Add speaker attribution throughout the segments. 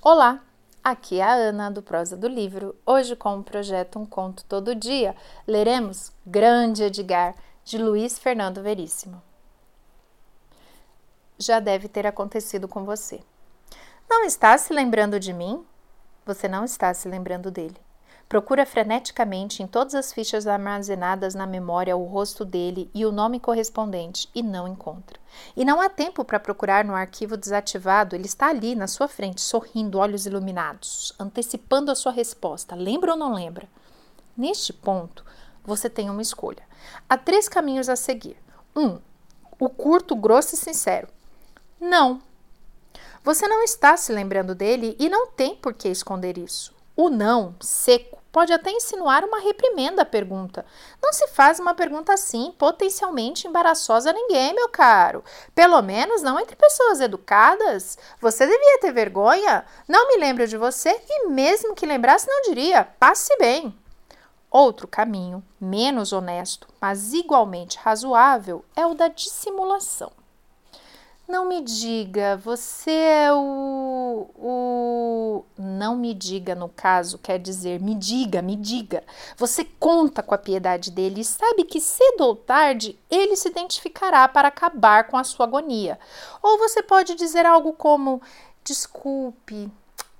Speaker 1: Olá, aqui é a Ana do Prosa do Livro. Hoje, com o projeto Um Conto Todo Dia, leremos Grande Edgar, de Luiz Fernando Veríssimo. Já deve ter acontecido com você. Não está se lembrando de mim? Você não está se lembrando dele. Procura freneticamente em todas as fichas armazenadas na memória o rosto dele e o nome correspondente e não encontra. E não há tempo para procurar no arquivo desativado, ele está ali na sua frente, sorrindo, olhos iluminados, antecipando a sua resposta. Lembra ou não lembra? Neste ponto, você tem uma escolha. Há três caminhos a seguir. Um, o curto, grosso e sincero. Não. Você não está se lembrando dele e não tem por que esconder isso. O não, seco, pode até insinuar uma reprimenda à pergunta. Não se faz uma pergunta assim, potencialmente embaraçosa a ninguém, meu caro. Pelo menos não entre pessoas educadas. Você devia ter vergonha. Não me lembro de você e mesmo que lembrasse, não diria: passe bem. Outro caminho, menos honesto, mas igualmente razoável, é o da dissimulação. Não me diga, você é o, o. Não me diga, no caso, quer dizer, me diga, me diga. Você conta com a piedade dele e sabe que cedo ou tarde ele se identificará para acabar com a sua agonia. Ou você pode dizer algo como: desculpe,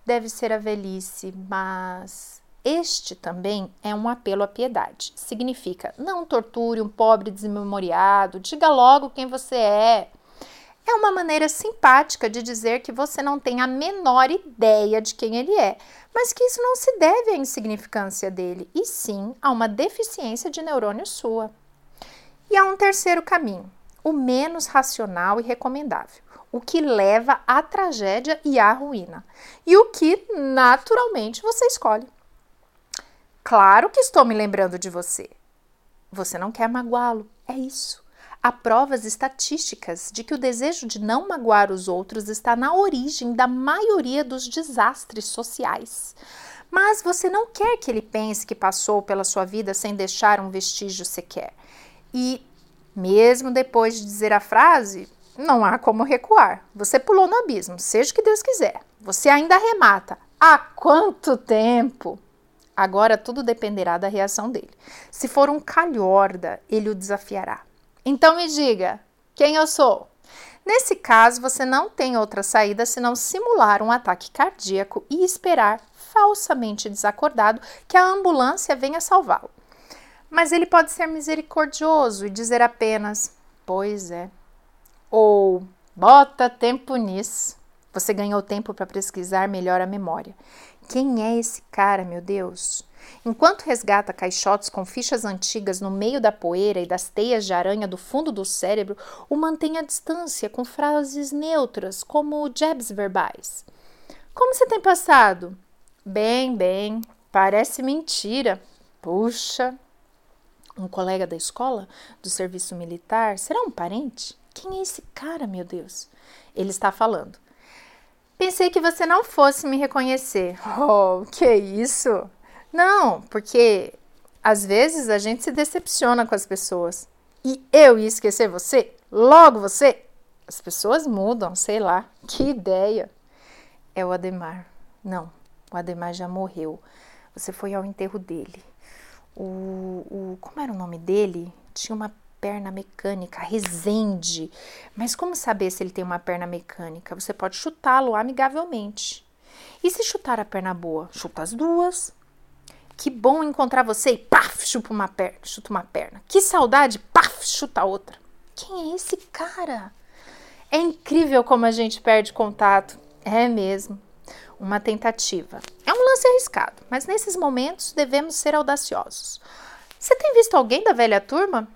Speaker 1: deve ser a velhice, mas. Este também é um apelo à piedade. Significa: não torture um pobre desmemoriado, diga logo quem você é. É uma maneira simpática de dizer que você não tem a menor ideia de quem ele é, mas que isso não se deve à insignificância dele, e sim a uma deficiência de neurônio sua. E há um terceiro caminho, o menos racional e recomendável, o que leva à tragédia e à ruína, e o que naturalmente você escolhe. Claro que estou me lembrando de você. Você não quer magoá-lo, é isso. Há provas estatísticas de que o desejo de não magoar os outros está na origem da maioria dos desastres sociais. Mas você não quer que ele pense que passou pela sua vida sem deixar um vestígio sequer. E, mesmo depois de dizer a frase, não há como recuar. Você pulou no abismo, seja o que Deus quiser. Você ainda arremata. Há quanto tempo? Agora tudo dependerá da reação dele. Se for um calhorda, ele o desafiará. Então me diga, quem eu sou? Nesse caso, você não tem outra saída senão simular um ataque cardíaco e esperar, falsamente desacordado, que a ambulância venha salvá-lo. Mas ele pode ser misericordioso e dizer apenas: Pois é. Ou bota tempo nisso. Você ganhou tempo para pesquisar melhor a memória. Quem é esse cara, meu Deus? Enquanto resgata caixotes com fichas antigas no meio da poeira e das teias de aranha do fundo do cérebro, o mantém à distância com frases neutras, como jabs verbais. Como você tem passado? Bem, bem. Parece mentira. Puxa. Um colega da escola, do serviço militar, será um parente? Quem é esse cara, meu Deus? Ele está falando. Pensei que você não fosse me reconhecer. Oh, que isso? Não, porque às vezes a gente se decepciona com as pessoas. E eu ia esquecer você? Logo você? As pessoas mudam, sei lá. Que ideia. É o Ademar. Não, o Ademar já morreu. Você foi ao enterro dele. O, o como era o nome dele? Tinha uma perna mecânica, Resende. Mas como saber se ele tem uma perna mecânica? Você pode chutá-lo amigavelmente. E se chutar a perna boa? Chuta as duas. Que bom encontrar você e paf, chupa uma perna, chuta uma perna. Que saudade, paf, chuta outra. Quem é esse cara? É incrível como a gente perde contato. É mesmo. Uma tentativa. É um lance arriscado, mas nesses momentos devemos ser audaciosos. Você tem visto alguém da velha turma?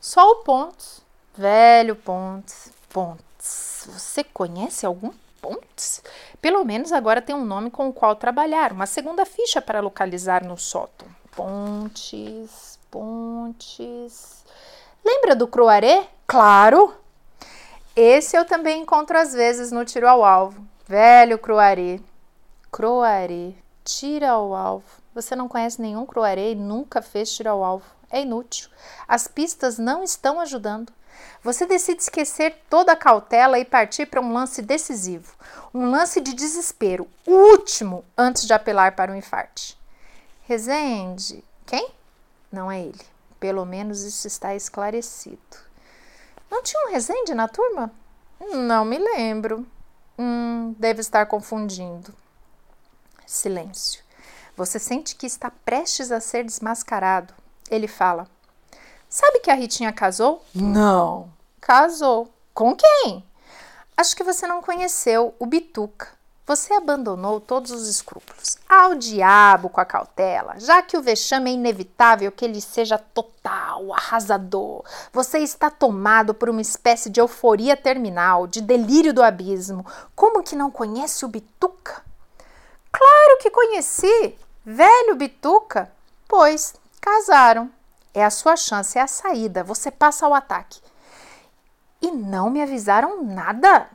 Speaker 1: Só o Pontes. Velho Pontes. Pontes. Você conhece algum Pontes? Pelo menos agora tem um nome com o qual trabalhar, uma segunda ficha para localizar no sótão. Pontes, Pontes. Lembra do Croaré? Claro! Esse eu também encontro às vezes no tiro ao alvo. Velho Croaré. Croaré. Tira ao alvo. Você não conhece nenhum Croaré e nunca fez tiro ao alvo. É inútil. As pistas não estão ajudando. Você decide esquecer toda a cautela e partir para um lance decisivo, um lance de desespero, o último antes de apelar para o infarte. Rezende, quem? Não é ele. Pelo menos isso está esclarecido. Não tinha um Rezende na turma? Não me lembro. Hum, deve estar confundindo. Silêncio. Você sente que está prestes a ser desmascarado. Ele fala: Sabe que a Ritinha casou?
Speaker 2: Não.
Speaker 1: Casou. Com quem? Acho que você não conheceu o Bituca. Você abandonou todos os escrúpulos. Ao diabo com a cautela, já que o vexame é inevitável que ele seja total, arrasador. Você está tomado por uma espécie de euforia terminal, de delírio do abismo. Como que não conhece o Bituca? Claro que conheci! Velho Bituca! Pois, casaram. É a sua chance, é a saída. Você passa ao ataque. E não me avisaram nada?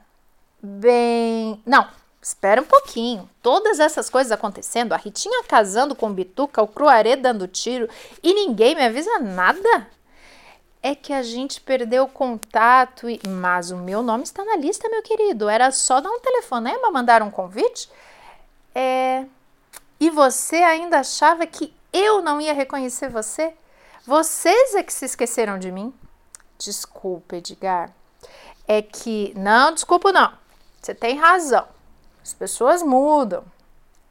Speaker 1: Bem. Não, Espera um pouquinho. Todas essas coisas acontecendo, a Ritinha casando com o Bituca, o Cruaré dando tiro e ninguém me avisa nada. É que a gente perdeu o contato e. Mas o meu nome está na lista, meu querido. Era só dar um telefonema, mandar um convite. É. E você ainda achava que eu não ia reconhecer você? Vocês é que se esqueceram de mim? Desculpa, Edgar. É que. Não, desculpa, não. Você tem razão. As pessoas mudam.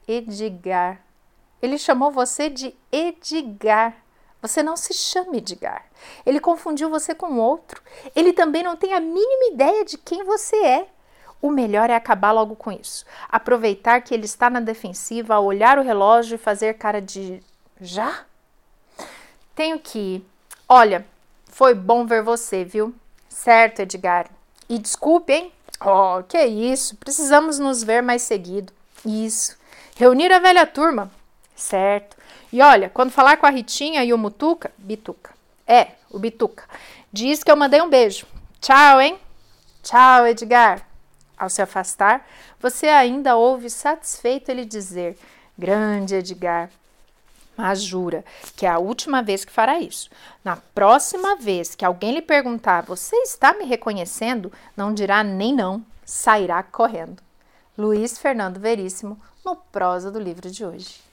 Speaker 1: Edgar. Ele chamou você de Edgar. Você não se chama Edgar. Ele confundiu você com outro. Ele também não tem a mínima ideia de quem você é. O melhor é acabar logo com isso. Aproveitar que ele está na defensiva, olhar o relógio e fazer cara de já? Tenho que ir. Olha, foi bom ver você, viu? Certo, Edgar. E desculpe, hein? Oh, que isso, precisamos nos ver mais seguido. Isso. Reunir a velha turma. Certo. E olha, quando falar com a Ritinha e o Mutuca, Bituca. É, o Bituca. Diz que eu mandei um beijo. Tchau, hein? Tchau, Edgar. Ao se afastar, você ainda ouve satisfeito ele dizer: Grande Edgar, mas jura que é a última vez que fará isso. Na próxima vez que alguém lhe perguntar: Você está me reconhecendo? Não dirá nem não, sairá correndo. Luiz Fernando Veríssimo, no prosa do livro de hoje.